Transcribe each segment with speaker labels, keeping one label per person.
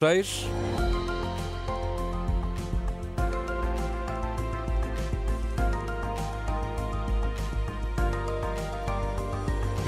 Speaker 1: 6.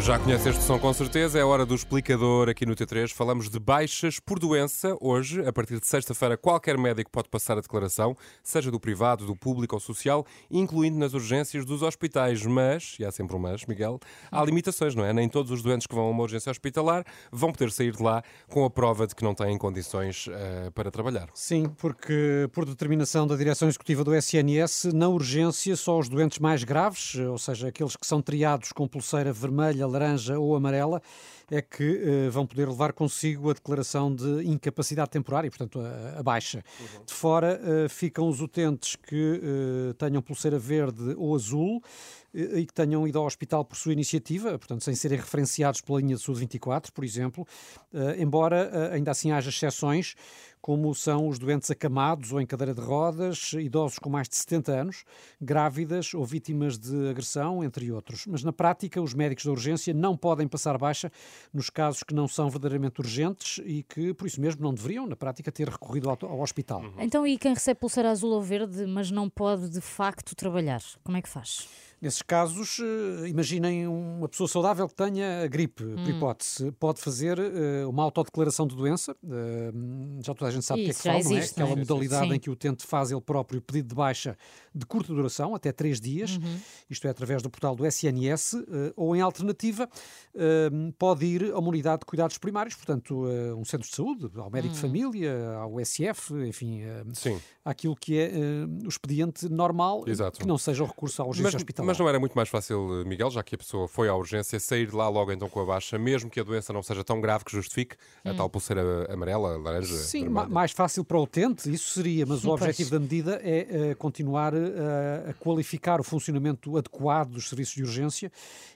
Speaker 1: Já conhece este som com certeza, é hora do explicador aqui no T3. Falamos de baixas por doença. Hoje, a partir de sexta-feira, qualquer médico pode passar a declaração, seja do privado, do público ou social, incluindo nas urgências dos hospitais. Mas, e há sempre um mas, Miguel, há limitações, não é? Nem todos os doentes que vão a uma urgência hospitalar vão poder sair de lá com a prova de que não têm condições uh, para trabalhar.
Speaker 2: Sim, porque por determinação da direção executiva do SNS, na urgência só os doentes mais graves, ou seja, aqueles que são triados com pulseira vermelha, laranja ou amarela, é que uh, vão poder levar consigo a declaração de incapacidade temporária, portanto, a, a baixa. Uhum. De fora uh, ficam os utentes que uh, tenham pulseira verde ou azul e que tenham ido ao hospital por sua iniciativa, portanto, sem serem referenciados pela linha de saúde 24, por exemplo, embora ainda assim haja exceções, como são os doentes acamados ou em cadeira de rodas, idosos com mais de 70 anos, grávidas ou vítimas de agressão, entre outros. Mas na prática, os médicos da urgência não podem passar baixa nos casos que não são verdadeiramente urgentes e que, por isso mesmo, não deveriam, na prática, ter recorrido ao, ao hospital.
Speaker 3: Uhum. Então, e quem recebe pulseira azul ou verde, mas não pode de facto trabalhar? Como é que faz?
Speaker 2: Nesses casos, eh, imaginem uma pessoa saudável que tenha a gripe, hum. por hipótese, pode fazer uh, uma autodeclaração de doença. Uh, já toda a gente sabe o que é que fala, não é? Aquela modalidade Sim. em que o utente faz ele próprio pedido de baixa de curta duração, até três dias, uhum. isto é, através do portal do SNS, ou em alternativa, pode ir a uma unidade de cuidados primários, portanto, um centro de saúde, ao médico de hum. família, ao SF, enfim, aquilo que é o expediente normal, Exato. que não seja o recurso à urgência hospitalar.
Speaker 1: Mas não era muito mais fácil, Miguel, já que a pessoa foi à urgência, sair de lá logo então com a baixa, mesmo que a doença não seja tão grave que justifique hum. a tal pulseira amarela, laranja?
Speaker 2: Sim,
Speaker 1: vermelha.
Speaker 2: mais fácil para o utente, isso seria, mas o objetivo da medida é uh, continuar uh, a qualificar o funcionamento adequado dos serviços de urgência,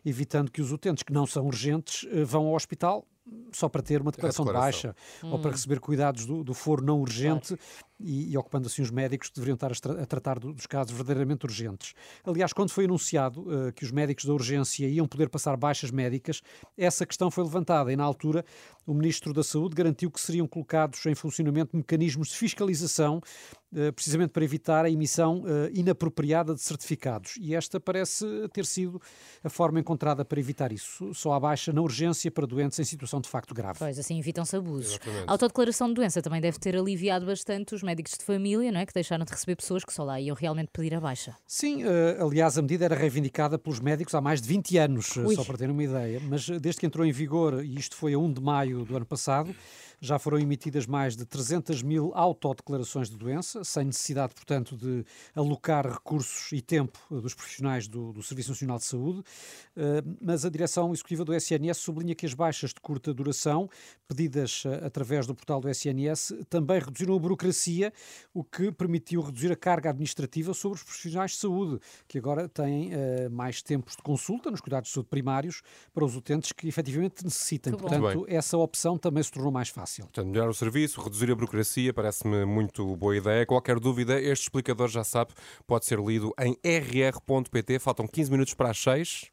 Speaker 2: evitando que os utentes que não são urgentes uh, vão ao hospital só para ter uma declaração, declaração. de baixa hum. ou para hum. receber cuidados do, do foro não urgente claro. e, e, ocupando assim os médicos que deveriam estar a, tra a tratar do, dos casos verdadeiramente urgentes. Aliás, quando foi anunciado uh, que os médicos da urgência iam poder passar baixas médicas, essa questão foi levantada e, na altura, o Ministro da Saúde garantiu que seriam colocados em funcionamento mecanismos de fiscalização precisamente para evitar a emissão uh, inapropriada de certificados. E esta parece ter sido a forma encontrada para evitar isso. Só há baixa na urgência para doentes em situação de facto grave.
Speaker 3: Pois, assim evitam-se abusos. Exatamente. A autodeclaração de doença também deve ter aliviado bastante os médicos de família, não é? Que deixaram de receber pessoas que só lá iam realmente pedir a baixa.
Speaker 2: Sim, uh, aliás, a medida era reivindicada pelos médicos há mais de 20 anos, Ui. só para terem uma ideia. Mas desde que entrou em vigor, e isto foi a 1 de maio do ano passado, já foram emitidas mais de 300 mil autodeclarações de doença, sem necessidade, portanto, de alocar recursos e tempo dos profissionais do, do Serviço Nacional de Saúde. Uh, mas a direção executiva do SNS sublinha que as baixas de curta duração, pedidas uh, através do portal do SNS, também reduziram a burocracia, o que permitiu reduzir a carga administrativa sobre os profissionais de saúde, que agora têm mais tempos de consulta nos cuidados de saúde primários para os utentes que efetivamente necessitem. Portanto, essa opção também se tornou mais fácil fácil.
Speaker 1: Portanto, melhorar o serviço, reduzir a burocracia, parece-me muito boa ideia. Qualquer dúvida, este explicador já sabe, pode ser lido em rr.pt. Faltam 15 minutos para as 6.